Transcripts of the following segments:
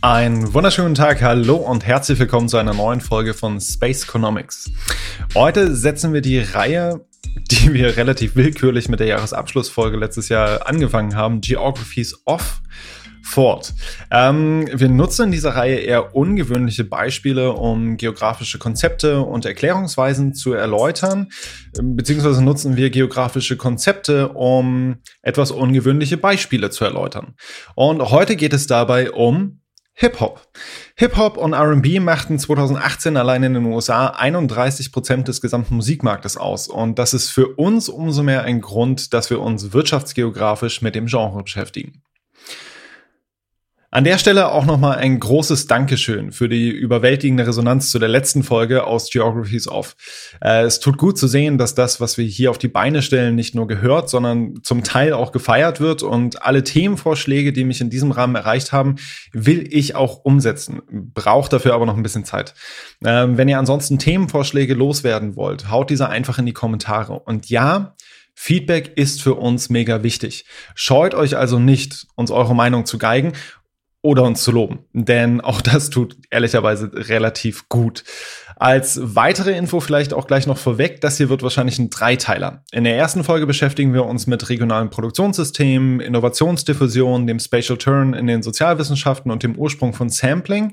Einen wunderschönen Tag, hallo und herzlich willkommen zu einer neuen Folge von Space Economics. Heute setzen wir die Reihe, die wir relativ willkürlich mit der Jahresabschlussfolge letztes Jahr angefangen haben, Geographies Off, fort. Ähm, wir nutzen in dieser Reihe eher ungewöhnliche Beispiele, um geografische Konzepte und Erklärungsweisen zu erläutern, beziehungsweise nutzen wir geografische Konzepte, um etwas ungewöhnliche Beispiele zu erläutern. Und heute geht es dabei um Hip-Hop. Hip-Hop und RB machten 2018 allein in den USA 31 Prozent des gesamten Musikmarktes aus. Und das ist für uns umso mehr ein Grund, dass wir uns wirtschaftsgeografisch mit dem Genre beschäftigen. An der Stelle auch nochmal ein großes Dankeschön für die überwältigende Resonanz zu der letzten Folge aus Geographies Off. Äh, es tut gut zu sehen, dass das, was wir hier auf die Beine stellen, nicht nur gehört, sondern zum Teil auch gefeiert wird und alle Themenvorschläge, die mich in diesem Rahmen erreicht haben, will ich auch umsetzen. Braucht dafür aber noch ein bisschen Zeit. Ähm, wenn ihr ansonsten Themenvorschläge loswerden wollt, haut diese einfach in die Kommentare. Und ja, Feedback ist für uns mega wichtig. Scheut euch also nicht, uns eure Meinung zu geigen oder uns zu loben. Denn auch das tut ehrlicherweise relativ gut. Als weitere Info vielleicht auch gleich noch vorweg, das hier wird wahrscheinlich ein Dreiteiler. In der ersten Folge beschäftigen wir uns mit regionalen Produktionssystemen, Innovationsdiffusion, dem Spatial Turn in den Sozialwissenschaften und dem Ursprung von Sampling.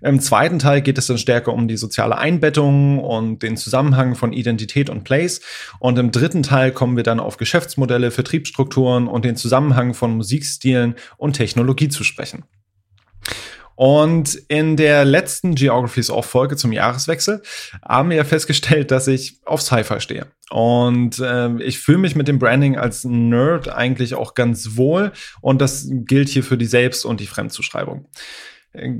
Im zweiten Teil geht es dann stärker um die soziale Einbettung und den Zusammenhang von Identität und Place. Und im dritten Teil kommen wir dann auf Geschäftsmodelle, Vertriebsstrukturen und den Zusammenhang von Musikstilen und Technologie zu sprechen. Und in der letzten Geographies Off Folge zum Jahreswechsel haben wir festgestellt, dass ich auf Sci-Fi stehe. Und äh, ich fühle mich mit dem Branding als Nerd eigentlich auch ganz wohl. Und das gilt hier für die Selbst- und die Fremdzuschreibung.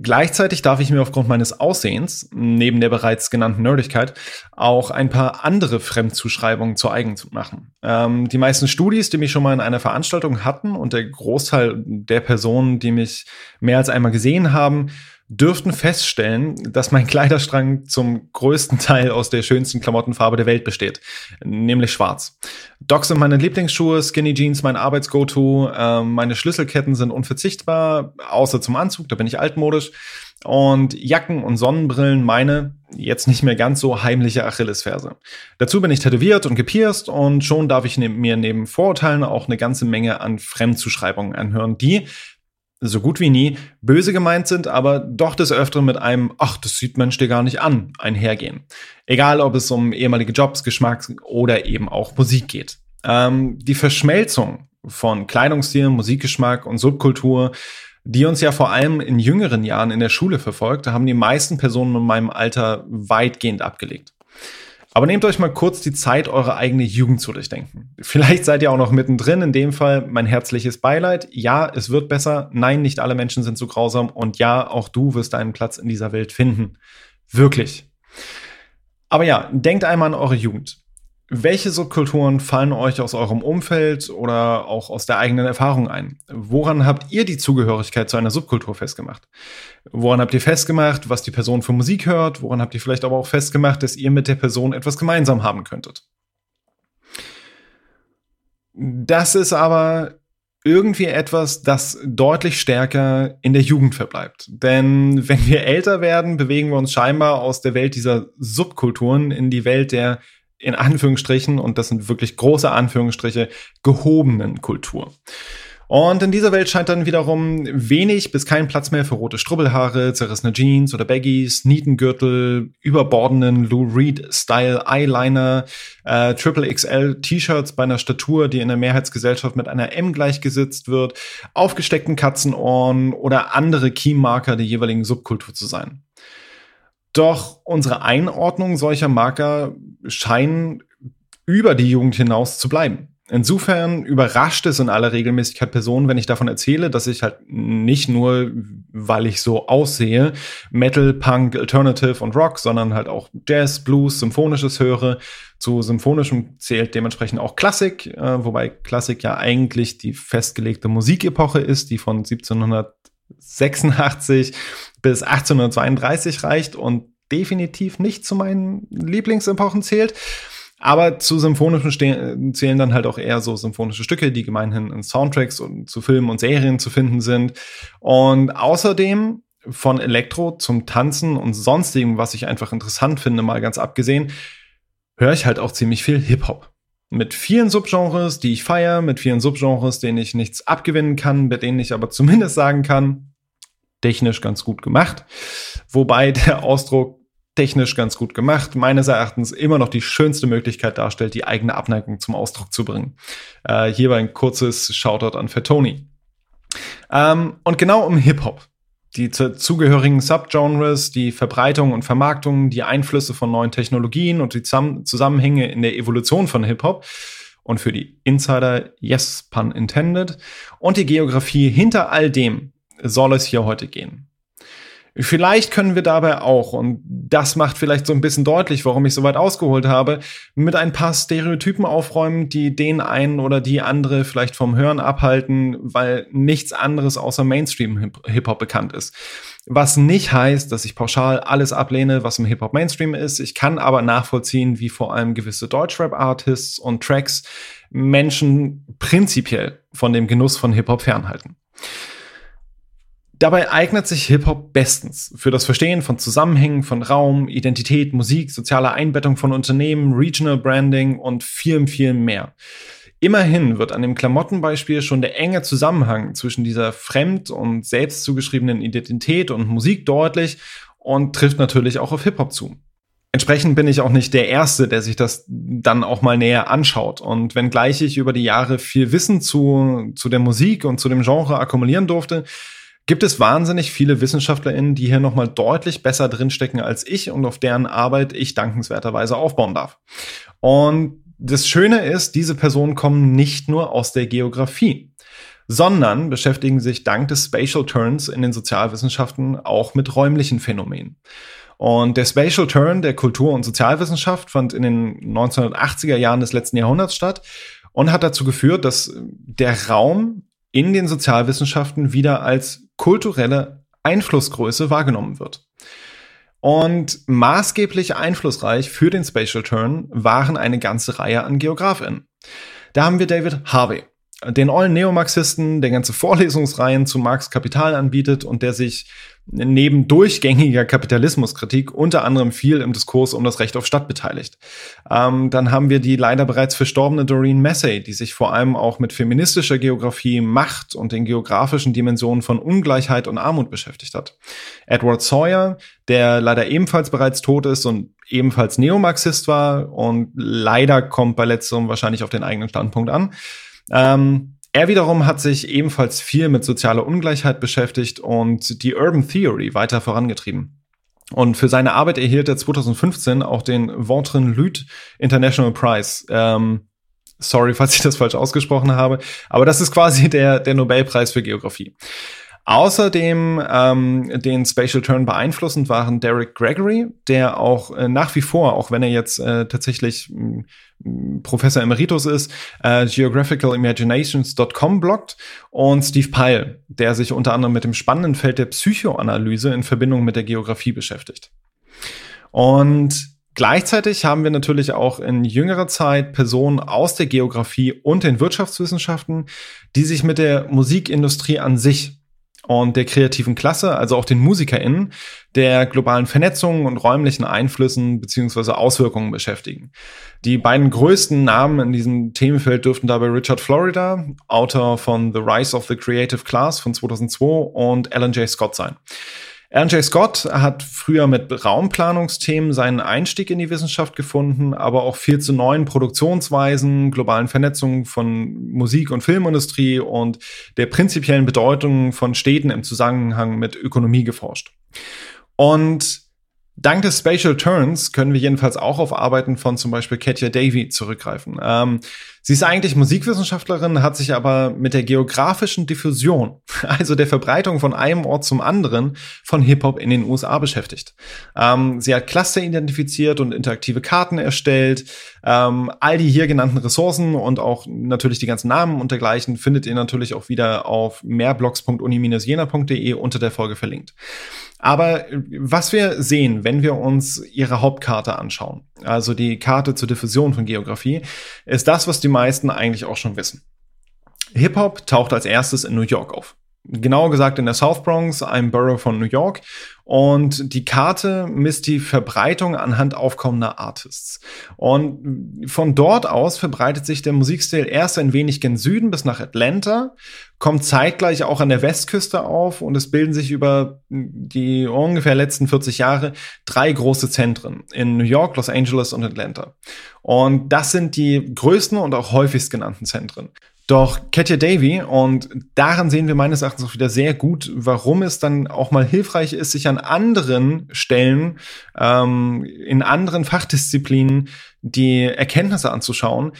Gleichzeitig darf ich mir aufgrund meines Aussehens, neben der bereits genannten Nerdigkeit, auch ein paar andere Fremdzuschreibungen zu eigen machen. Ähm, die meisten Studis, die mich schon mal in einer Veranstaltung hatten und der Großteil der Personen, die mich mehr als einmal gesehen haben, dürften feststellen, dass mein Kleiderstrang zum größten Teil aus der schönsten Klamottenfarbe der Welt besteht, nämlich schwarz. Docs sind meine Lieblingsschuhe, Skinny Jeans mein Arbeits-Go-To, äh, meine Schlüsselketten sind unverzichtbar, außer zum Anzug, da bin ich altmodisch. Und Jacken und Sonnenbrillen meine jetzt nicht mehr ganz so heimliche Achillesferse. Dazu bin ich tätowiert und gepierst und schon darf ich ne mir neben Vorurteilen auch eine ganze Menge an Fremdzuschreibungen anhören, die so gut wie nie böse gemeint sind, aber doch des Öfteren mit einem, ach, das sieht Mensch dir gar nicht an, einhergehen. Egal, ob es um ehemalige Jobs, Geschmack oder eben auch Musik geht. Ähm, die Verschmelzung von Kleidungsstil, Musikgeschmack und Subkultur, die uns ja vor allem in jüngeren Jahren in der Schule verfolgt, haben die meisten Personen in meinem Alter weitgehend abgelegt. Aber nehmt euch mal kurz die Zeit, eure eigene Jugend zu durchdenken. Vielleicht seid ihr auch noch mittendrin. In dem Fall mein herzliches Beileid. Ja, es wird besser. Nein, nicht alle Menschen sind so grausam. Und ja, auch du wirst deinen Platz in dieser Welt finden. Wirklich. Aber ja, denkt einmal an eure Jugend. Welche Subkulturen fallen euch aus eurem Umfeld oder auch aus der eigenen Erfahrung ein? Woran habt ihr die Zugehörigkeit zu einer Subkultur festgemacht? Woran habt ihr festgemacht, was die Person für Musik hört? Woran habt ihr vielleicht aber auch festgemacht, dass ihr mit der Person etwas gemeinsam haben könntet? Das ist aber irgendwie etwas, das deutlich stärker in der Jugend verbleibt. Denn wenn wir älter werden, bewegen wir uns scheinbar aus der Welt dieser Subkulturen in die Welt der in Anführungsstrichen, und das sind wirklich große Anführungsstriche, gehobenen Kultur. Und in dieser Welt scheint dann wiederum wenig bis kein Platz mehr für rote Strubbelhaare, zerrissene Jeans oder Baggies, Nietengürtel, überbordenden Lou Reed-Style Eyeliner, äh, Triple XL T-Shirts bei einer Statur, die in der Mehrheitsgesellschaft mit einer M gleichgesetzt wird, aufgesteckten Katzenohren oder andere Keymarker der jeweiligen Subkultur zu sein. Doch unsere Einordnung solcher Marker scheinen über die Jugend hinaus zu bleiben. Insofern überrascht es in aller Regelmäßigkeit Personen, wenn ich davon erzähle, dass ich halt nicht nur, weil ich so aussehe, Metal, Punk, Alternative und Rock, sondern halt auch Jazz, Blues, Symphonisches höre. Zu Symphonischem zählt dementsprechend auch Klassik, äh, wobei Klassik ja eigentlich die festgelegte Musikepoche ist, die von 1786 bis 1832 reicht und definitiv nicht zu meinen Lieblingsepochen zählt. Aber zu symphonischen zählen dann halt auch eher so symphonische Stücke, die gemeinhin in Soundtracks und zu Filmen und Serien zu finden sind. Und außerdem von Elektro zum Tanzen und sonstigem, was ich einfach interessant finde, mal ganz abgesehen, höre ich halt auch ziemlich viel Hip-Hop. Mit vielen Subgenres, die ich feiere, mit vielen Subgenres, denen ich nichts abgewinnen kann, bei denen ich aber zumindest sagen kann, technisch ganz gut gemacht. Wobei der Ausdruck technisch ganz gut gemacht, meines Erachtens immer noch die schönste Möglichkeit darstellt, die eigene Abneigung zum Ausdruck zu bringen. Äh, hierbei ein kurzes Shoutout an Fettoni. Ähm, und genau um Hip-Hop die zugehörigen Subgenres, die Verbreitung und Vermarktung, die Einflüsse von neuen Technologien und die Zusammenhänge in der Evolution von Hip-Hop und für die Insider, yes, pun intended, und die Geografie hinter all dem soll es hier heute gehen. Vielleicht können wir dabei auch, und das macht vielleicht so ein bisschen deutlich, warum ich so weit ausgeholt habe, mit ein paar Stereotypen aufräumen, die den einen oder die andere vielleicht vom Hören abhalten, weil nichts anderes außer Mainstream-Hip-Hop bekannt ist. Was nicht heißt, dass ich pauschal alles ablehne, was im Hip-Hop Mainstream ist. Ich kann aber nachvollziehen, wie vor allem gewisse Deutschrap-Artists und Tracks Menschen prinzipiell von dem Genuss von Hip-Hop fernhalten. Dabei eignet sich Hip-Hop bestens für das Verstehen von Zusammenhängen von Raum, Identität, Musik, sozialer Einbettung von Unternehmen, Regional Branding und vielem, vielem mehr. Immerhin wird an dem Klamottenbeispiel schon der enge Zusammenhang zwischen dieser fremd- und selbst zugeschriebenen Identität und Musik deutlich und trifft natürlich auch auf Hip-Hop zu. Entsprechend bin ich auch nicht der Erste, der sich das dann auch mal näher anschaut. Und wenngleich ich über die Jahre viel Wissen zu, zu der Musik und zu dem Genre akkumulieren durfte, gibt es wahnsinnig viele WissenschaftlerInnen, die hier nochmal deutlich besser drinstecken als ich und auf deren Arbeit ich dankenswerterweise aufbauen darf. Und das Schöne ist, diese Personen kommen nicht nur aus der Geografie, sondern beschäftigen sich dank des Spatial Turns in den Sozialwissenschaften auch mit räumlichen Phänomenen. Und der Spatial Turn der Kultur- und Sozialwissenschaft fand in den 1980er Jahren des letzten Jahrhunderts statt und hat dazu geführt, dass der Raum in den Sozialwissenschaften wieder als kulturelle Einflussgröße wahrgenommen wird. Und maßgeblich einflussreich für den Spatial Turn waren eine ganze Reihe an Geografinnen. Da haben wir David Harvey, den ollen Neomarxisten, der ganze Vorlesungsreihen zu Marx Kapital anbietet und der sich neben durchgängiger Kapitalismuskritik unter anderem viel im Diskurs um das Recht auf Stadt beteiligt. Ähm, dann haben wir die leider bereits verstorbene Doreen Massey, die sich vor allem auch mit feministischer Geografie, Macht und den geografischen Dimensionen von Ungleichheit und Armut beschäftigt hat. Edward Sawyer, der leider ebenfalls bereits tot ist und ebenfalls Neomarxist war und leider kommt bei letzterem wahrscheinlich auf den eigenen Standpunkt an. Ähm, er wiederum hat sich ebenfalls viel mit sozialer Ungleichheit beschäftigt und die Urban Theory weiter vorangetrieben. Und für seine Arbeit erhielt er 2015 auch den Ventren Lüth International Prize. Ähm, sorry, falls ich das falsch ausgesprochen habe, aber das ist quasi der, der Nobelpreis für Geografie. Außerdem ähm, den Spatial Turn beeinflussend waren Derek Gregory, der auch äh, nach wie vor, auch wenn er jetzt äh, tatsächlich mh, Professor Emeritus ist, äh, geographicalimaginations.com bloggt und Steve Pyle, der sich unter anderem mit dem spannenden Feld der Psychoanalyse in Verbindung mit der Geografie beschäftigt. Und Gleichzeitig haben wir natürlich auch in jüngerer Zeit Personen aus der Geografie und den Wirtschaftswissenschaften, die sich mit der Musikindustrie an sich und der kreativen Klasse, also auch den MusikerInnen, der globalen Vernetzung und räumlichen Einflüssen beziehungsweise Auswirkungen beschäftigen. Die beiden größten Namen in diesem Themenfeld dürften dabei Richard Florida, Autor von The Rise of the Creative Class von 2002 und Alan J. Scott sein. Aaron J. Scott hat früher mit Raumplanungsthemen seinen Einstieg in die Wissenschaft gefunden, aber auch viel zu neuen Produktionsweisen, globalen Vernetzungen von Musik- und Filmindustrie und der prinzipiellen Bedeutung von Städten im Zusammenhang mit Ökonomie geforscht. Und Dank des Spatial Turns können wir jedenfalls auch auf Arbeiten von zum Beispiel Katja Davy zurückgreifen. Ähm, sie ist eigentlich Musikwissenschaftlerin, hat sich aber mit der geografischen Diffusion, also der Verbreitung von einem Ort zum anderen von Hip-Hop in den USA beschäftigt. Ähm, sie hat Cluster identifiziert und interaktive Karten erstellt. Ähm, all die hier genannten Ressourcen und auch natürlich die ganzen Namen und dergleichen findet ihr natürlich auch wieder auf mehrblogs.uni-jena.de unter der Folge verlinkt. Aber äh, was wir sehen, wenn wir uns ihre Hauptkarte anschauen, also die Karte zur Diffusion von Geografie, ist das, was die meisten eigentlich auch schon wissen. Hip-Hop taucht als erstes in New York auf. genauer gesagt in der South Bronx, einem Borough von New York. Und die Karte misst die Verbreitung anhand aufkommender Artists. Und von dort aus verbreitet sich der Musikstil erst ein wenig gen Süden bis nach Atlanta, kommt zeitgleich auch an der Westküste auf und es bilden sich über die ungefähr letzten 40 Jahre drei große Zentren in New York, Los Angeles und Atlanta. Und das sind die größten und auch häufigst genannten Zentren. Doch Katja Davy, und daran sehen wir meines Erachtens auch wieder sehr gut, warum es dann auch mal hilfreich ist, sich an anderen Stellen, ähm, in anderen Fachdisziplinen die Erkenntnisse anzuschauen,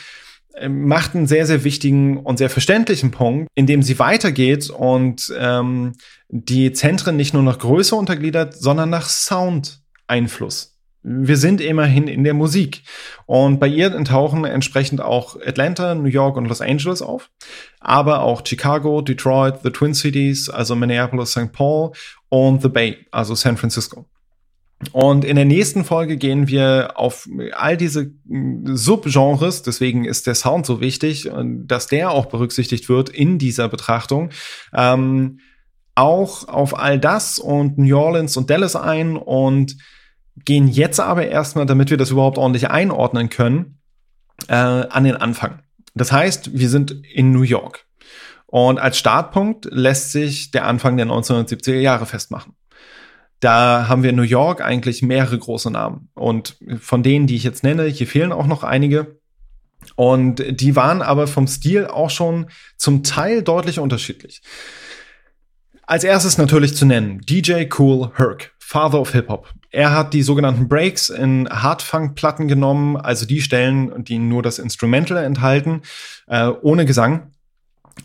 äh, macht einen sehr, sehr wichtigen und sehr verständlichen Punkt, indem sie weitergeht und ähm, die Zentren nicht nur nach Größe untergliedert, sondern nach Sound-Einfluss wir sind immerhin in der Musik. Und bei ihr tauchen entsprechend auch Atlanta, New York und Los Angeles auf, aber auch Chicago, Detroit, the Twin Cities, also Minneapolis, St. Paul und The Bay, also San Francisco. Und in der nächsten Folge gehen wir auf all diese Subgenres, deswegen ist der Sound so wichtig, dass der auch berücksichtigt wird in dieser Betrachtung. Ähm, auch auf all das und New Orleans und Dallas ein und gehen jetzt aber erstmal, damit wir das überhaupt ordentlich einordnen können, äh, an den Anfang. Das heißt, wir sind in New York. Und als Startpunkt lässt sich der Anfang der 1970er Jahre festmachen. Da haben wir in New York eigentlich mehrere große Namen. Und von denen, die ich jetzt nenne, hier fehlen auch noch einige. Und die waren aber vom Stil auch schon zum Teil deutlich unterschiedlich. Als erstes natürlich zu nennen DJ Cool Herc, Father of Hip Hop. Er hat die sogenannten Breaks in Hardfunk-Platten genommen, also die Stellen, die nur das Instrumental enthalten, äh, ohne Gesang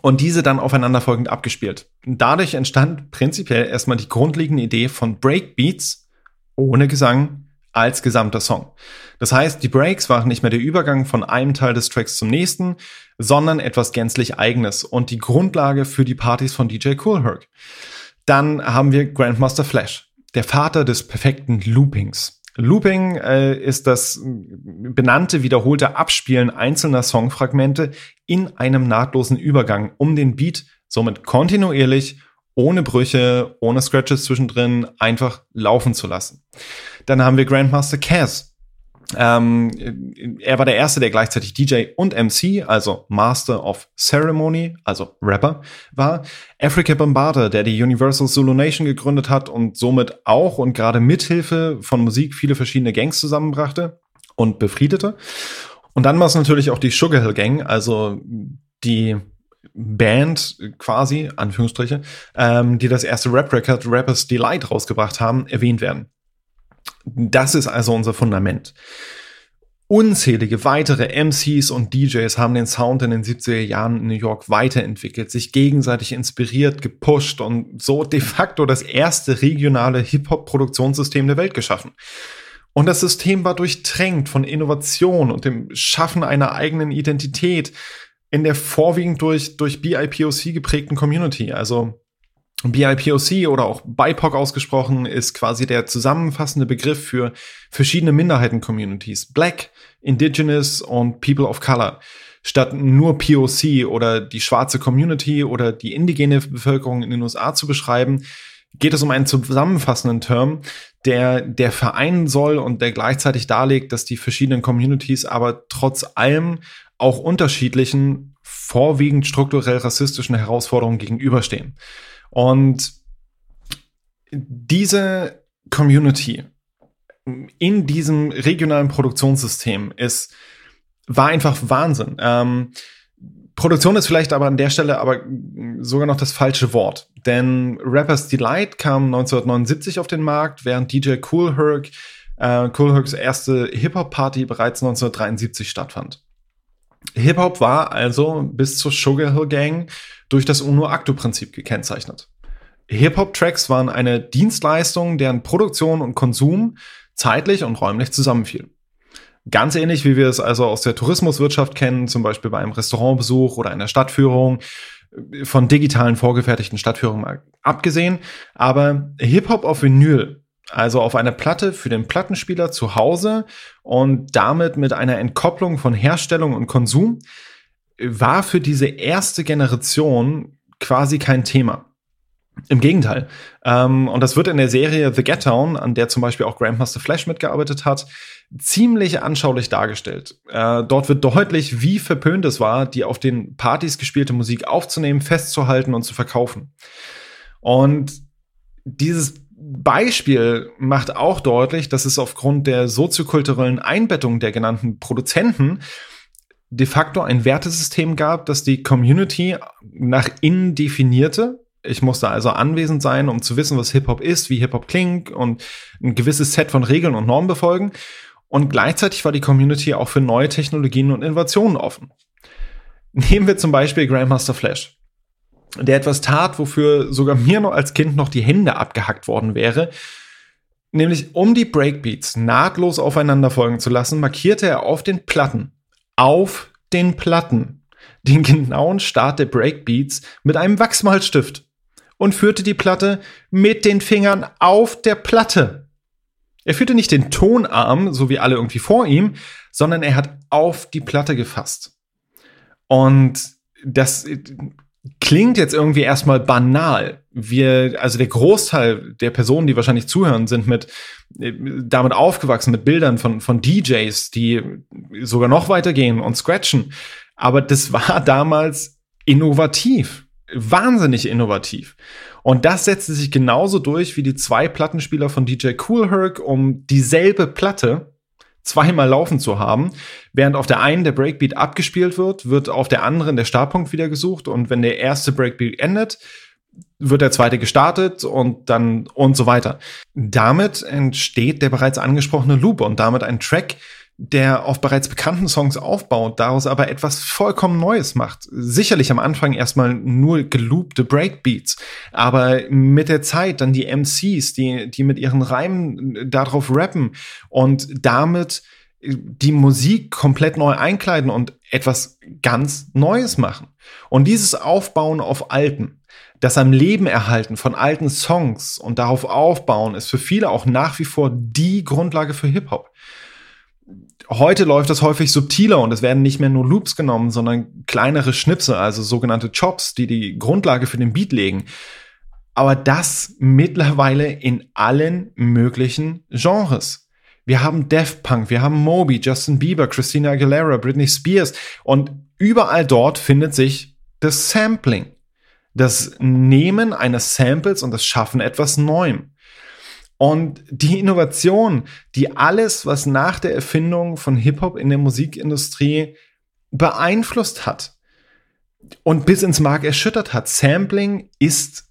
und diese dann aufeinanderfolgend abgespielt. Dadurch entstand prinzipiell erstmal die grundlegende Idee von Breakbeats ohne Gesang als gesamter Song. Das heißt, die Breaks waren nicht mehr der Übergang von einem Teil des Tracks zum nächsten, sondern etwas gänzlich eigenes und die Grundlage für die Partys von DJ Cool Herc. Dann haben wir Grandmaster Flash, der Vater des perfekten Loopings. Looping äh, ist das benannte wiederholte Abspielen einzelner Songfragmente in einem nahtlosen Übergang, um den Beat somit kontinuierlich ohne Brüche, ohne Scratches zwischendrin einfach laufen zu lassen. Dann haben wir Grandmaster Cass. Ähm, er war der erste, der gleichzeitig DJ und MC, also Master of Ceremony, also Rapper, war. Africa Bombarder, der die Universal Zulu Nation gegründet hat und somit auch und gerade mithilfe von Musik viele verschiedene Gangs zusammenbrachte und befriedete. Und dann war es natürlich auch die Sugar Hill Gang, also die Band quasi, Anführungsstriche, ähm, die das erste Rap-Record Rappers Delight rausgebracht haben, erwähnt werden. Das ist also unser Fundament. Unzählige weitere MCs und DJs haben den Sound in den 70er Jahren in New York weiterentwickelt, sich gegenseitig inspiriert, gepusht und so de facto das erste regionale Hip-Hop-Produktionssystem der Welt geschaffen. Und das System war durchtränkt von Innovation und dem Schaffen einer eigenen Identität, in der vorwiegend durch, durch BIPOC geprägten Community. Also BIPOC oder auch BIPOC ausgesprochen ist quasi der zusammenfassende Begriff für verschiedene Minderheiten-Communities. Black, Indigenous und People of Color. Statt nur POC oder die schwarze Community oder die indigene Bevölkerung in den USA zu beschreiben, geht es um einen zusammenfassenden Term, der, der vereinen soll und der gleichzeitig darlegt, dass die verschiedenen Communities aber trotz allem auch unterschiedlichen, vorwiegend strukturell rassistischen Herausforderungen gegenüberstehen. Und diese Community in diesem regionalen Produktionssystem ist, war einfach Wahnsinn. Ähm, Produktion ist vielleicht aber an der Stelle aber sogar noch das falsche Wort. Denn Rappers Delight kam 1979 auf den Markt, während DJ Cool Herc, äh, Cool Hercs erste Hip-Hop-Party bereits 1973 stattfand. Hip-Hop war also bis zur Sugar Hill Gang durch das UNO-Acto-Prinzip gekennzeichnet. Hip-Hop-Tracks waren eine Dienstleistung, deren Produktion und Konsum zeitlich und räumlich zusammenfiel. Ganz ähnlich wie wir es also aus der Tourismuswirtschaft kennen, zum Beispiel bei einem Restaurantbesuch oder einer Stadtführung, von digitalen vorgefertigten Stadtführungen abgesehen. Aber Hip-Hop auf Vinyl also auf einer Platte für den Plattenspieler zu Hause und damit mit einer Entkopplung von Herstellung und Konsum, war für diese erste Generation quasi kein Thema. Im Gegenteil. Ähm, und das wird in der Serie The Get Down, an der zum Beispiel auch Grandmaster Flash mitgearbeitet hat, ziemlich anschaulich dargestellt. Äh, dort wird deutlich, wie verpönt es war, die auf den Partys gespielte Musik aufzunehmen, festzuhalten und zu verkaufen. Und dieses Beispiel macht auch deutlich, dass es aufgrund der soziokulturellen Einbettung der genannten Produzenten de facto ein Wertesystem gab, das die Community nach innen definierte. Ich musste also anwesend sein, um zu wissen, was Hip-Hop ist, wie Hip-Hop klingt und ein gewisses Set von Regeln und Normen befolgen. Und gleichzeitig war die Community auch für neue Technologien und Innovationen offen. Nehmen wir zum Beispiel Grandmaster Flash der etwas tat, wofür sogar mir noch als Kind noch die Hände abgehackt worden wäre. Nämlich um die Breakbeats nahtlos aufeinander folgen zu lassen, markierte er auf den Platten, auf den Platten, den genauen Start der Breakbeats mit einem Wachsmalstift und führte die Platte mit den Fingern auf der Platte. Er führte nicht den Tonarm, so wie alle irgendwie vor ihm, sondern er hat auf die Platte gefasst. Und das klingt jetzt irgendwie erstmal banal. Wir, also der Großteil der Personen, die wahrscheinlich zuhören, sind mit äh, damit aufgewachsen, mit Bildern von, von DJs, die sogar noch weitergehen und scratchen. Aber das war damals innovativ. Wahnsinnig innovativ. Und das setzte sich genauso durch wie die zwei Plattenspieler von DJ Cool Herc um dieselbe Platte zweimal laufen zu haben. Während auf der einen der Breakbeat abgespielt wird, wird auf der anderen der Startpunkt wieder gesucht und wenn der erste Breakbeat endet, wird der zweite gestartet und dann und so weiter. Damit entsteht der bereits angesprochene Loop und damit ein Track, der auf bereits bekannten Songs aufbaut, daraus aber etwas vollkommen Neues macht. Sicherlich am Anfang erstmal nur geloopte Breakbeats, aber mit der Zeit dann die MCs, die, die mit ihren Reimen darauf rappen und damit die Musik komplett neu einkleiden und etwas ganz Neues machen. Und dieses Aufbauen auf alten, das am Leben erhalten von alten Songs und darauf aufbauen, ist für viele auch nach wie vor die Grundlage für Hip-Hop heute läuft das häufig subtiler und es werden nicht mehr nur Loops genommen, sondern kleinere Schnipse, also sogenannte Chops, die die Grundlage für den Beat legen. Aber das mittlerweile in allen möglichen Genres. Wir haben Def Punk, wir haben Moby, Justin Bieber, Christina Aguilera, Britney Spears und überall dort findet sich das Sampling. Das Nehmen eines Samples und das Schaffen etwas Neuem. Und die Innovation, die alles, was nach der Erfindung von Hip-Hop in der Musikindustrie beeinflusst hat und bis ins Mark erschüttert hat. Sampling ist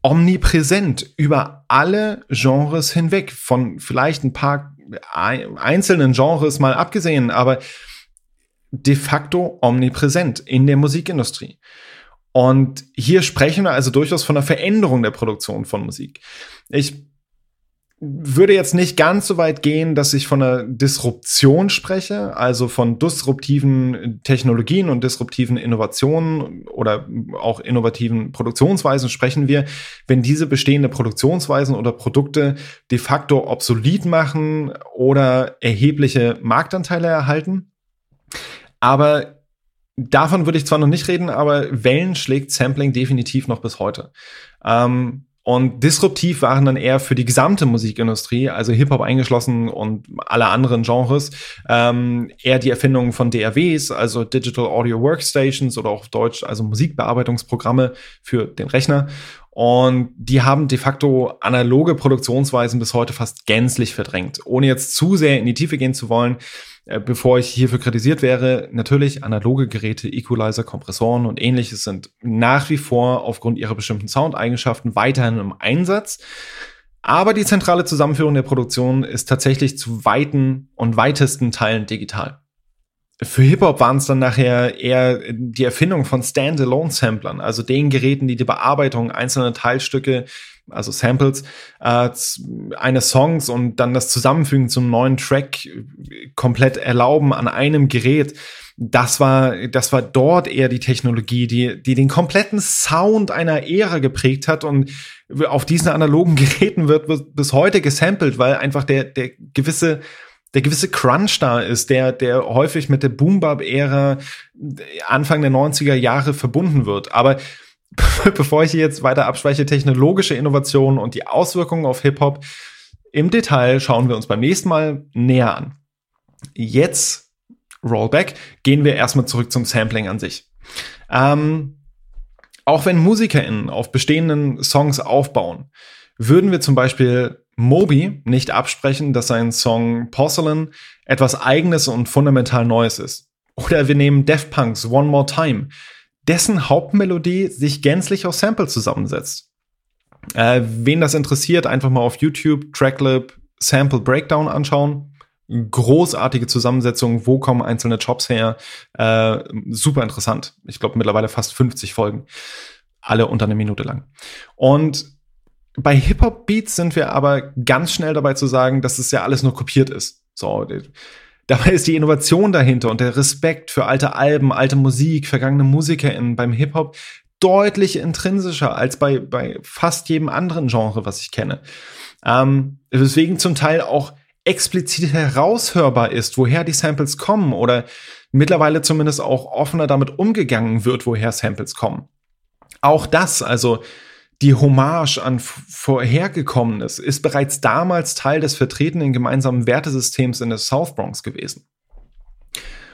omnipräsent über alle Genres hinweg, von vielleicht ein paar einzelnen Genres mal abgesehen, aber de facto omnipräsent in der Musikindustrie. Und hier sprechen wir also durchaus von einer Veränderung der Produktion von Musik. Ich würde jetzt nicht ganz so weit gehen, dass ich von einer Disruption spreche, also von disruptiven Technologien und disruptiven Innovationen oder auch innovativen Produktionsweisen sprechen wir, wenn diese bestehende Produktionsweisen oder Produkte de facto obsolet machen oder erhebliche Marktanteile erhalten. Aber davon würde ich zwar noch nicht reden, aber Wellen schlägt Sampling definitiv noch bis heute. Ähm, und disruptiv waren dann eher für die gesamte Musikindustrie, also Hip-Hop eingeschlossen und alle anderen Genres, ähm, eher die Erfindung von DAWs, also Digital Audio Workstations oder auch auf Deutsch, also Musikbearbeitungsprogramme für den Rechner. Und die haben de facto analoge Produktionsweisen bis heute fast gänzlich verdrängt. Ohne jetzt zu sehr in die Tiefe gehen zu wollen, bevor ich hierfür kritisiert wäre, natürlich analoge Geräte, Equalizer, Kompressoren und ähnliches sind nach wie vor aufgrund ihrer bestimmten Soundeigenschaften weiterhin im Einsatz. Aber die zentrale Zusammenführung der Produktion ist tatsächlich zu weiten und weitesten Teilen digital. Für Hip-Hop waren es dann nachher eher die Erfindung von Standalone-Samplern, also den Geräten, die die Bearbeitung einzelner Teilstücke also Samples äh, eines Songs und dann das Zusammenfügen zum neuen Track komplett erlauben an einem Gerät. Das war, das war dort eher die Technologie, die, die den kompletten Sound einer Ära geprägt hat und auf diesen analogen Geräten wird bis heute gesampelt, weil einfach der, der gewisse der gewisse Crunch da ist, der, der häufig mit der Boom-Bap-Ära Anfang der 90er Jahre verbunden wird. Aber bevor ich hier jetzt weiter abschweiche, technologische Innovationen und die Auswirkungen auf Hip-Hop im Detail schauen wir uns beim nächsten Mal näher an. Jetzt, Rollback, gehen wir erstmal zurück zum Sampling an sich. Ähm, auch wenn MusikerInnen auf bestehenden Songs aufbauen, würden wir zum Beispiel Moby nicht absprechen, dass sein Song Porcelain etwas eigenes und fundamental Neues ist. Oder wir nehmen Def Punks One More Time, dessen Hauptmelodie sich gänzlich aus Samples zusammensetzt. Äh, wen das interessiert, einfach mal auf YouTube Tracklib Sample Breakdown anschauen. Großartige Zusammensetzung, wo kommen einzelne Jobs her? Äh, super interessant. Ich glaube mittlerweile fast 50 Folgen. Alle unter eine Minute lang. Und bei Hip-Hop-Beats sind wir aber ganz schnell dabei zu sagen, dass es ja alles nur kopiert ist. So, dabei ist die Innovation dahinter und der Respekt für alte Alben, alte Musik, vergangene MusikerInnen beim Hip-Hop deutlich intrinsischer als bei, bei fast jedem anderen Genre, was ich kenne. Ähm, deswegen zum Teil auch explizit heraushörbar ist, woher die Samples kommen oder mittlerweile zumindest auch offener damit umgegangen wird, woher Samples kommen. Auch das, also die Hommage an Vorhergekommenes ist bereits damals Teil des vertretenen gemeinsamen Wertesystems in der South Bronx gewesen.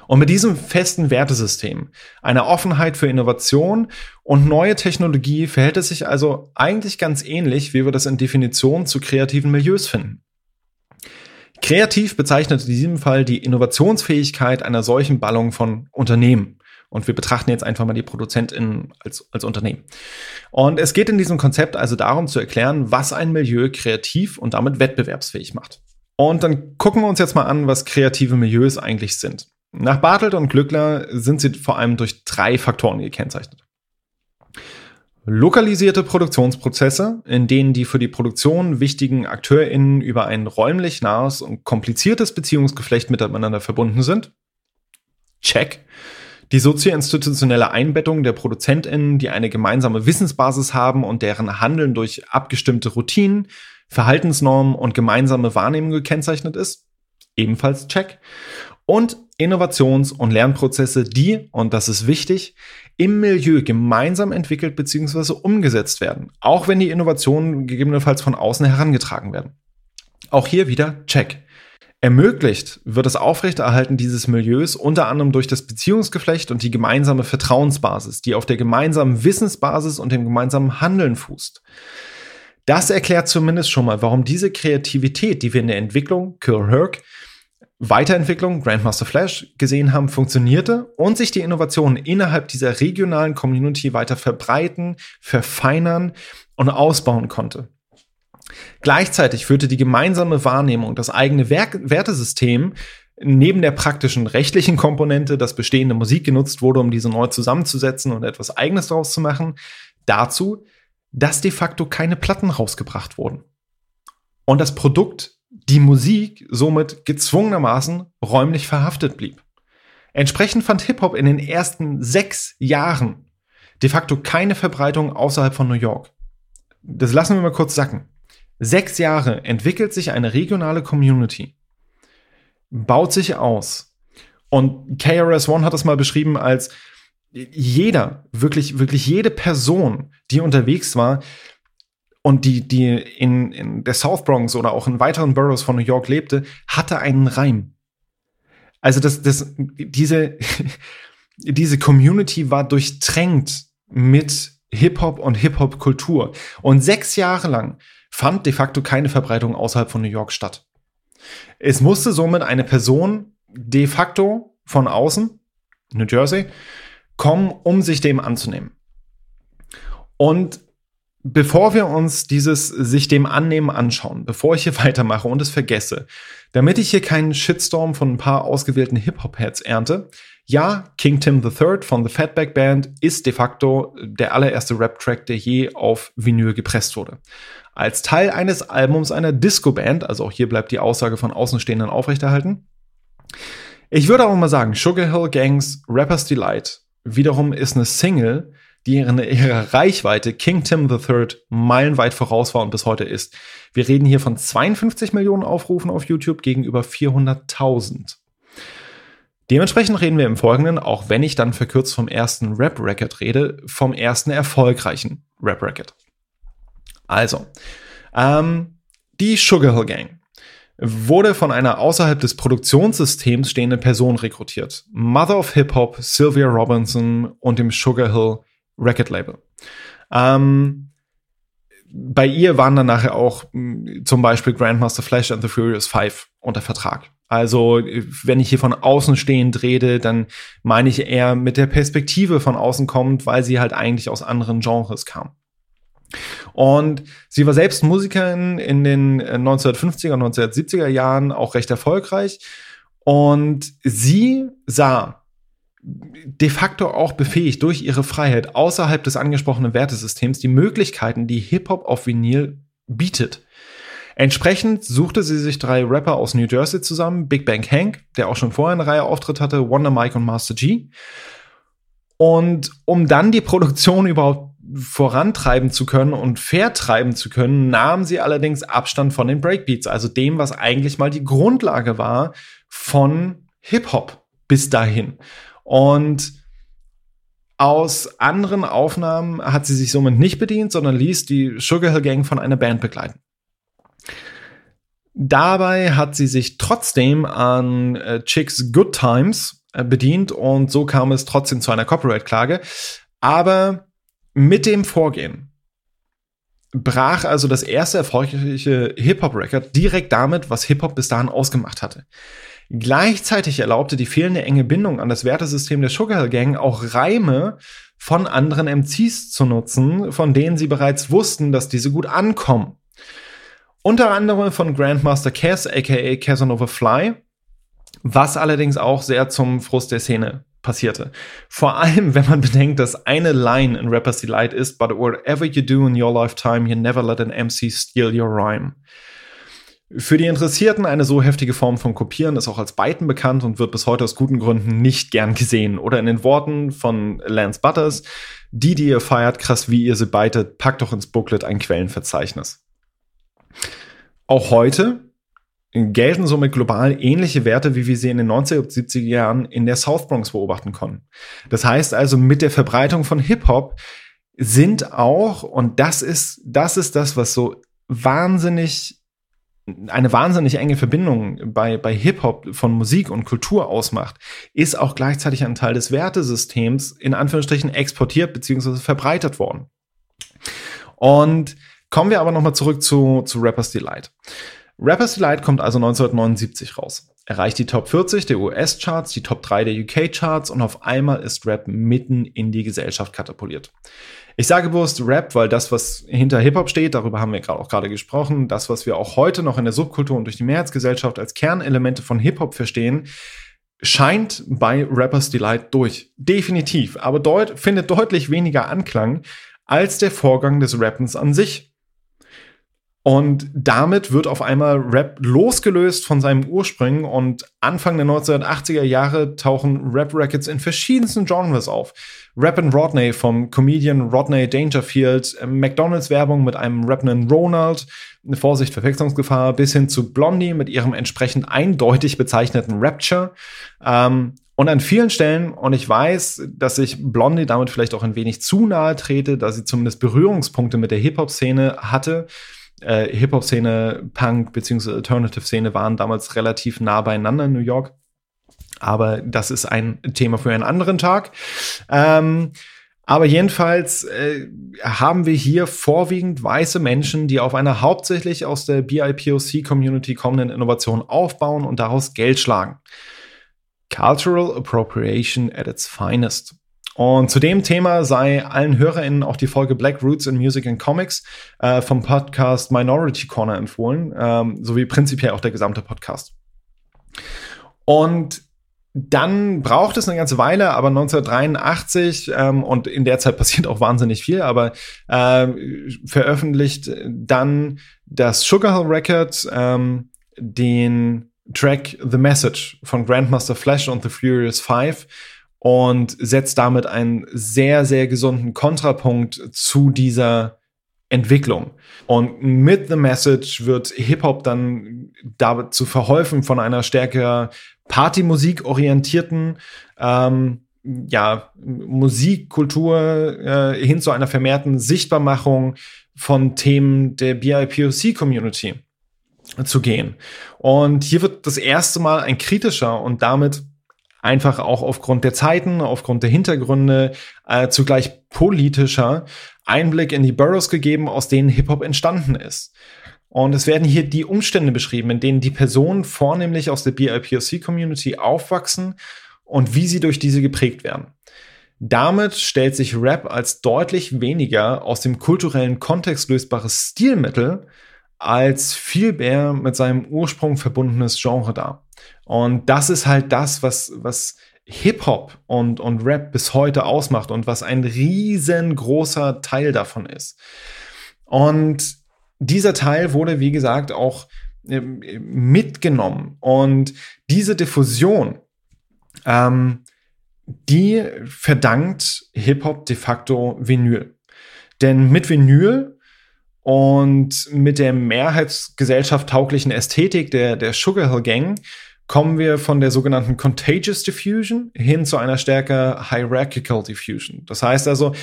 Und mit diesem festen Wertesystem, einer Offenheit für Innovation und neue Technologie verhält es sich also eigentlich ganz ähnlich, wie wir das in Definitionen zu kreativen Milieus finden. Kreativ bezeichnet in diesem Fall die Innovationsfähigkeit einer solchen Ballung von Unternehmen. Und wir betrachten jetzt einfach mal die ProduzentInnen als, als Unternehmen. Und es geht in diesem Konzept also darum zu erklären, was ein Milieu kreativ und damit wettbewerbsfähig macht. Und dann gucken wir uns jetzt mal an, was kreative Milieus eigentlich sind. Nach Bartelt und Glückler sind sie vor allem durch drei Faktoren gekennzeichnet. Lokalisierte Produktionsprozesse, in denen die für die Produktion wichtigen AkteurInnen über ein räumlich nahes und kompliziertes Beziehungsgeflecht miteinander verbunden sind. Check. Die sozioinstitutionelle Einbettung der ProduzentInnen, die eine gemeinsame Wissensbasis haben und deren Handeln durch abgestimmte Routinen, Verhaltensnormen und gemeinsame Wahrnehmung gekennzeichnet ist. Ebenfalls Check. Und Innovations- und Lernprozesse, die, und das ist wichtig, im Milieu gemeinsam entwickelt bzw. umgesetzt werden, auch wenn die Innovationen gegebenenfalls von außen herangetragen werden. Auch hier wieder Check. Ermöglicht wird das Aufrechterhalten dieses Milieus unter anderem durch das Beziehungsgeflecht und die gemeinsame Vertrauensbasis, die auf der gemeinsamen Wissensbasis und dem gemeinsamen Handeln fußt. Das erklärt zumindest schon mal, warum diese Kreativität, die wir in der Entwicklung, Kill Herc, Weiterentwicklung, Grandmaster Flash gesehen haben, funktionierte und sich die Innovationen innerhalb dieser regionalen Community weiter verbreiten, verfeinern und ausbauen konnte. Gleichzeitig führte die gemeinsame Wahrnehmung, das eigene Werk Wertesystem neben der praktischen rechtlichen Komponente, dass bestehende Musik genutzt wurde, um diese neu zusammenzusetzen und etwas Eigenes daraus zu machen, dazu, dass de facto keine Platten rausgebracht wurden. Und das Produkt, die Musik, somit gezwungenermaßen räumlich verhaftet blieb. Entsprechend fand Hip-Hop in den ersten sechs Jahren de facto keine Verbreitung außerhalb von New York. Das lassen wir mal kurz sacken sechs Jahre entwickelt sich eine regionale Community, baut sich aus. Und KRS-One hat das mal beschrieben als jeder, wirklich, wirklich jede Person, die unterwegs war und die, die in, in der South Bronx oder auch in weiteren Boroughs von New York lebte, hatte einen Reim. Also das, das, diese, diese Community war durchtränkt mit Hip-Hop und Hip-Hop-Kultur. Und sechs Jahre lang fand de facto keine Verbreitung außerhalb von New York statt. Es musste somit eine Person de facto von außen, New Jersey, kommen, um sich dem anzunehmen. Und bevor wir uns dieses sich dem annehmen anschauen, bevor ich hier weitermache und es vergesse, damit ich hier keinen Shitstorm von ein paar ausgewählten Hip-Hop-Heads ernte, ja, King Tim III von The Fatback Band ist de facto der allererste Rap-Track, der je auf Vinyl gepresst wurde als Teil eines Albums einer Disco-Band, also auch hier bleibt die Aussage von Außenstehenden aufrechterhalten. Ich würde aber mal sagen, Sugar Hill Gangs Rapper's Delight wiederum ist eine Single, die in ihrer Reichweite King Tim III meilenweit voraus war und bis heute ist. Wir reden hier von 52 Millionen Aufrufen auf YouTube gegenüber 400.000. Dementsprechend reden wir im Folgenden, auch wenn ich dann verkürzt vom ersten Rap-Record rede, vom ersten erfolgreichen Rap-Record. Also, ähm, die Sugar Hill Gang wurde von einer außerhalb des Produktionssystems stehenden Person rekrutiert. Mother of Hip Hop, Sylvia Robinson und dem Sugar Hill Record Label. Ähm, bei ihr waren dann nachher auch mh, zum Beispiel Grandmaster Flash and the Furious Five unter Vertrag. Also, wenn ich hier von außen stehend rede, dann meine ich eher mit der Perspektive von außen kommt, weil sie halt eigentlich aus anderen Genres kam. Und sie war selbst Musikerin in den 1950er und 1970er Jahren, auch recht erfolgreich. Und sie sah de facto auch befähigt durch ihre Freiheit außerhalb des angesprochenen Wertesystems die Möglichkeiten, die Hip-Hop auf Vinyl bietet. Entsprechend suchte sie sich drei Rapper aus New Jersey zusammen, Big Bang Hank, der auch schon vorher eine Reihe Auftritt hatte, Wonder Mike und Master G. Und um dann die Produktion überhaupt vorantreiben zu können und vertreiben zu können, nahmen sie allerdings Abstand von den Breakbeats, also dem, was eigentlich mal die Grundlage war von Hip-Hop bis dahin. Und aus anderen Aufnahmen hat sie sich somit nicht bedient, sondern ließ die Sugar Hill Gang von einer Band begleiten. Dabei hat sie sich trotzdem an äh, Chicks Good Times äh, bedient und so kam es trotzdem zu einer Copyright-Klage. Aber mit dem Vorgehen brach also das erste erfolgreiche Hip-Hop-Record direkt damit, was Hip-Hop bis dahin ausgemacht hatte. Gleichzeitig erlaubte die fehlende enge Bindung an das Wertesystem der Sugar Gang auch Reime von anderen MCs zu nutzen, von denen sie bereits wussten, dass diese gut ankommen. Unter anderem von Grandmaster Cass, aka Casanova Fly, was allerdings auch sehr zum Frust der Szene passierte. Vor allem, wenn man bedenkt, dass eine Line in Rapper's Delight ist, but whatever you do in your lifetime, you never let an MC steal your rhyme. Für die Interessierten eine so heftige Form von Kopieren ist auch als Beiten bekannt und wird bis heute aus guten Gründen nicht gern gesehen. Oder in den Worten von Lance Butters, die, die ihr feiert, krass wie ihr sie beitet, packt doch ins Booklet ein Quellenverzeichnis. Auch heute gelten somit global ähnliche Werte, wie wir sie in den 90er und 70er Jahren in der South Bronx beobachten konnten. Das heißt also, mit der Verbreitung von Hip-Hop sind auch, und das ist, das ist das, was so wahnsinnig, eine wahnsinnig enge Verbindung bei, bei Hip-Hop von Musik und Kultur ausmacht, ist auch gleichzeitig ein Teil des Wertesystems in Anführungsstrichen exportiert bzw. verbreitet worden. Und Kommen wir aber nochmal zurück zu, zu Rapper's Delight. Rapper's Delight kommt also 1979 raus. Erreicht die Top 40 der US-Charts, die Top 3 der UK-Charts und auf einmal ist Rap mitten in die Gesellschaft katapultiert. Ich sage bewusst Rap, weil das, was hinter Hip-Hop steht, darüber haben wir auch gerade gesprochen, das, was wir auch heute noch in der Subkultur und durch die Mehrheitsgesellschaft als Kernelemente von Hip-Hop verstehen, scheint bei Rappers Delight durch. Definitiv. Aber deut findet deutlich weniger Anklang als der Vorgang des Rappens an sich. Und damit wird auf einmal Rap losgelöst von seinem Ursprung und Anfang der 1980er Jahre tauchen Rap-Records in verschiedensten Genres auf. Rap and Rodney vom Comedian Rodney Dangerfield, McDonalds-Werbung mit einem rappenden Ronald, Vorsicht, Verwechslungsgefahr, bis hin zu Blondie mit ihrem entsprechend eindeutig bezeichneten Rapture. Ähm, und an vielen Stellen, und ich weiß, dass ich Blondie damit vielleicht auch ein wenig zu nahe trete, da sie zumindest Berührungspunkte mit der Hip-Hop-Szene hatte, äh, Hip-Hop-Szene, Punk bzw. Alternative-Szene waren damals relativ nah beieinander in New York. Aber das ist ein Thema für einen anderen Tag. Ähm, aber jedenfalls äh, haben wir hier vorwiegend weiße Menschen, die auf einer hauptsächlich aus der BIPOC-Community kommenden Innovation aufbauen und daraus Geld schlagen. Cultural Appropriation at its finest. Und zu dem Thema sei allen HörerInnen auch die Folge Black Roots in Music and Comics äh, vom Podcast Minority Corner empfohlen, ähm, sowie prinzipiell auch der gesamte Podcast. Und dann braucht es eine ganze Weile, aber 1983 ähm, und in der Zeit passiert auch wahnsinnig viel, aber äh, veröffentlicht dann das Sugar Hill Record ähm, den Track The Message von Grandmaster Flash und The Furious Five und setzt damit einen sehr, sehr gesunden Kontrapunkt zu dieser Entwicklung. Und mit The Message wird Hip-Hop dann dazu verholfen, von einer stärker Partymusik orientierten ähm, ja, Musikkultur äh, hin zu einer vermehrten Sichtbarmachung von Themen der BIPOC-Community zu gehen. Und hier wird das erste Mal ein kritischer und damit einfach auch aufgrund der Zeiten, aufgrund der Hintergründe, äh, zugleich politischer Einblick in die Boroughs gegeben, aus denen Hip-Hop entstanden ist. Und es werden hier die Umstände beschrieben, in denen die Personen vornehmlich aus der BIPOC-Community aufwachsen und wie sie durch diese geprägt werden. Damit stellt sich Rap als deutlich weniger aus dem kulturellen Kontext lösbares Stilmittel als viel mehr mit seinem Ursprung verbundenes Genre dar. Und das ist halt das, was, was Hip-Hop und, und Rap bis heute ausmacht und was ein riesengroßer Teil davon ist. Und dieser Teil wurde, wie gesagt, auch äh, mitgenommen. Und diese Diffusion, ähm, die verdankt Hip-Hop de facto Vinyl. Denn mit Vinyl und mit der Mehrheitsgesellschaft tauglichen Ästhetik der, der Sugar Hill Gang kommen wir von der sogenannten Contagious Diffusion hin zu einer stärker Hierarchical Diffusion. Das heißt also,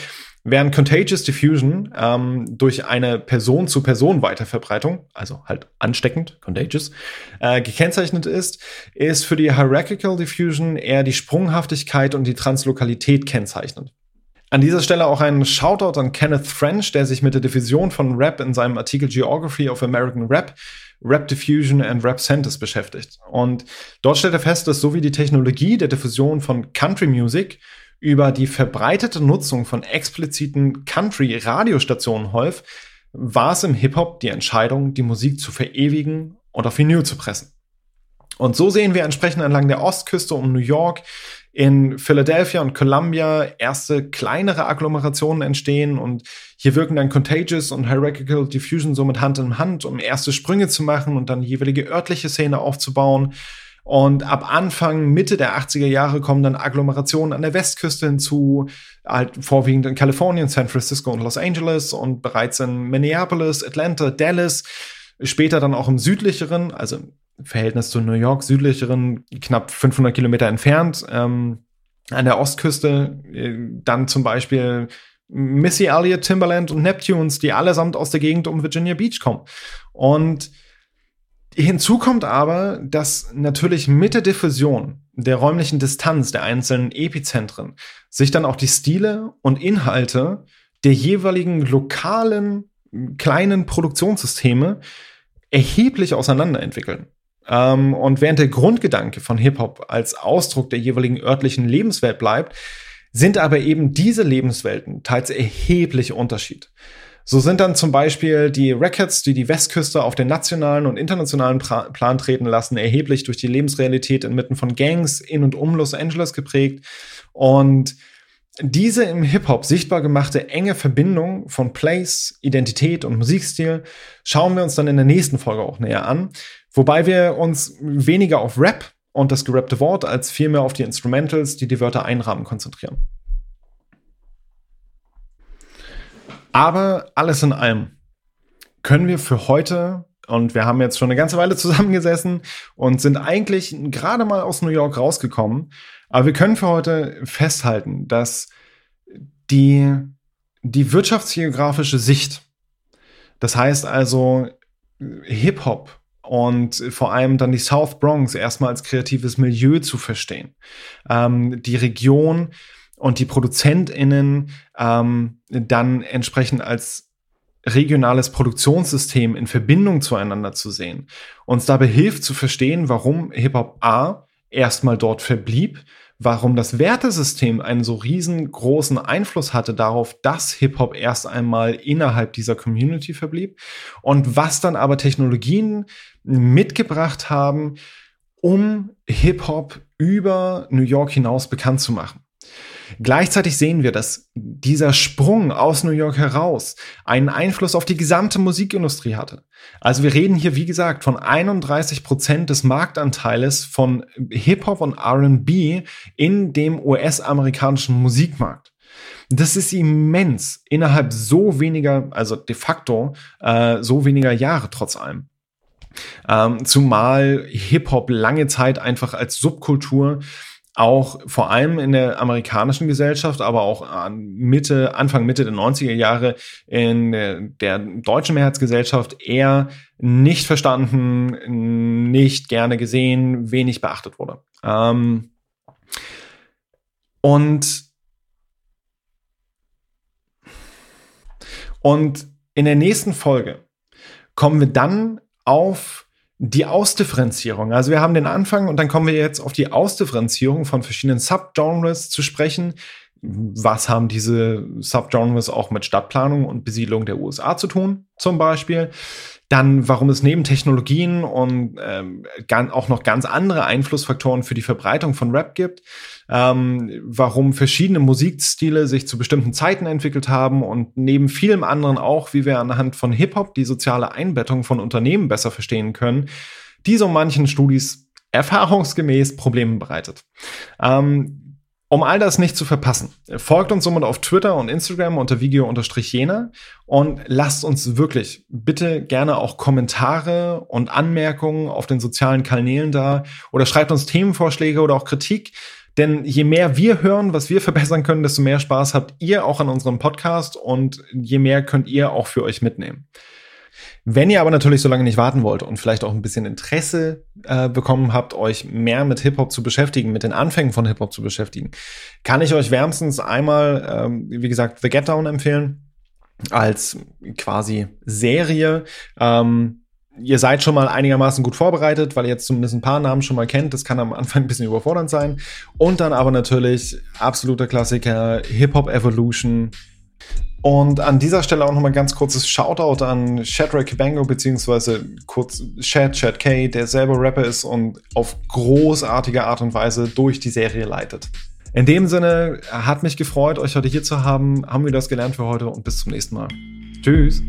während Contagious Diffusion ähm, durch eine Person-zu-Person-Weiterverbreitung, also halt ansteckend, contagious, äh, gekennzeichnet ist, ist für die Hierarchical Diffusion eher die Sprunghaftigkeit und die Translokalität kennzeichnend. An dieser Stelle auch ein Shoutout an Kenneth French, der sich mit der Diffusion von Rap in seinem Artikel Geography of American Rap, Rap Diffusion and Rap Centers beschäftigt. Und dort stellt er fest, dass sowie die Technologie der Diffusion von Country Music über die verbreitete Nutzung von expliziten Country-Radiostationen half, war es im Hip-Hop die Entscheidung, die Musik zu verewigen und auf Vinyl zu pressen. Und so sehen wir entsprechend entlang der Ostküste um New York in Philadelphia und Columbia erste kleinere Agglomerationen entstehen und hier wirken dann Contagious und Hierarchical Diffusion so mit Hand in Hand, um erste Sprünge zu machen und dann jeweilige örtliche Szene aufzubauen. Und ab Anfang, Mitte der 80er Jahre kommen dann Agglomerationen an der Westküste hinzu, halt vorwiegend in Kalifornien, San Francisco und Los Angeles und bereits in Minneapolis, Atlanta, Dallas, später dann auch im südlicheren, also Verhältnis zu New York, südlicheren, knapp 500 Kilometer entfernt, ähm, an der Ostküste, äh, dann zum Beispiel Missy Elliott, Timberland und Neptunes, die allesamt aus der Gegend um Virginia Beach kommen. Und hinzu kommt aber, dass natürlich mit der Diffusion der räumlichen Distanz der einzelnen Epizentren sich dann auch die Stile und Inhalte der jeweiligen lokalen kleinen Produktionssysteme erheblich auseinanderentwickeln. Ähm, und während der Grundgedanke von Hip-Hop als Ausdruck der jeweiligen örtlichen Lebenswelt bleibt, sind aber eben diese Lebenswelten teils erheblich Unterschied. So sind dann zum Beispiel die Records, die die Westküste auf den nationalen und internationalen pra Plan treten lassen, erheblich durch die Lebensrealität inmitten von Gangs in und um Los Angeles geprägt. Und diese im Hip-Hop sichtbar gemachte enge Verbindung von Place, Identität und Musikstil schauen wir uns dann in der nächsten Folge auch näher an. Wobei wir uns weniger auf Rap und das gerappte Wort als vielmehr auf die Instrumentals, die die Wörter einrahmen, konzentrieren. Aber alles in allem können wir für heute, und wir haben jetzt schon eine ganze Weile zusammengesessen und sind eigentlich gerade mal aus New York rausgekommen, aber wir können für heute festhalten, dass die, die wirtschaftsgeografische Sicht, das heißt also Hip-Hop und vor allem dann die South Bronx erstmal als kreatives Milieu zu verstehen. Ähm, die Region und die ProduzentInnen ähm, dann entsprechend als regionales Produktionssystem in Verbindung zueinander zu sehen. Uns dabei hilft zu verstehen, warum Hip-Hop A erstmal dort verblieb, warum das Wertesystem einen so riesengroßen Einfluss hatte darauf, dass Hip-Hop erst einmal innerhalb dieser Community verblieb und was dann aber Technologien mitgebracht haben, um Hip-Hop über New York hinaus bekannt zu machen. Gleichzeitig sehen wir, dass dieser Sprung aus New York heraus einen Einfluss auf die gesamte Musikindustrie hatte. Also wir reden hier, wie gesagt, von 31 Prozent des Marktanteiles von Hip-Hop und R&B in dem US-amerikanischen Musikmarkt. Das ist immens innerhalb so weniger, also de facto äh, so weniger Jahre trotz allem. Ähm, zumal Hip-Hop lange Zeit einfach als Subkultur auch vor allem in der amerikanischen Gesellschaft, aber auch Mitte, Anfang Mitte der 90er Jahre in der deutschen Mehrheitsgesellschaft eher nicht verstanden, nicht gerne gesehen, wenig beachtet wurde. Ähm und und in der nächsten Folge kommen wir dann auf die Ausdifferenzierung. Also wir haben den Anfang und dann kommen wir jetzt auf die Ausdifferenzierung von verschiedenen Subgenres zu sprechen. Was haben diese Subgenres auch mit Stadtplanung und Besiedlung der USA zu tun, zum Beispiel? Dann, warum es neben Technologien und ähm, auch noch ganz andere Einflussfaktoren für die Verbreitung von Rap gibt. Ähm, warum verschiedene Musikstile sich zu bestimmten Zeiten entwickelt haben und neben vielem anderen auch, wie wir anhand von Hip-Hop die soziale Einbettung von Unternehmen besser verstehen können, die so manchen Studis erfahrungsgemäß Probleme bereitet. Ähm, um all das nicht zu verpassen, folgt uns somit auf Twitter und Instagram unter Video-Jena und lasst uns wirklich bitte gerne auch Kommentare und Anmerkungen auf den sozialen Kanälen da oder schreibt uns Themenvorschläge oder auch Kritik. Denn je mehr wir hören, was wir verbessern können, desto mehr Spaß habt ihr auch an unserem Podcast und je mehr könnt ihr auch für euch mitnehmen. Wenn ihr aber natürlich so lange nicht warten wollt und vielleicht auch ein bisschen Interesse äh, bekommen habt, euch mehr mit Hip-Hop zu beschäftigen, mit den Anfängen von Hip-Hop zu beschäftigen, kann ich euch wärmstens einmal, ähm, wie gesagt, The Get Down empfehlen als quasi Serie. Ähm, ihr seid schon mal einigermaßen gut vorbereitet, weil ihr jetzt zumindest ein paar Namen schon mal kennt. Das kann am Anfang ein bisschen überfordernd sein. Und dann aber natürlich absoluter Klassiker Hip-Hop Evolution und an dieser Stelle auch nochmal ganz kurzes Shoutout an Shadrack Kibango, beziehungsweise kurz Shad, Shad K, der selber Rapper ist und auf großartige Art und Weise durch die Serie leitet. In dem Sinne, hat mich gefreut, euch heute hier zu haben. Haben wir das gelernt für heute und bis zum nächsten Mal. Tschüss.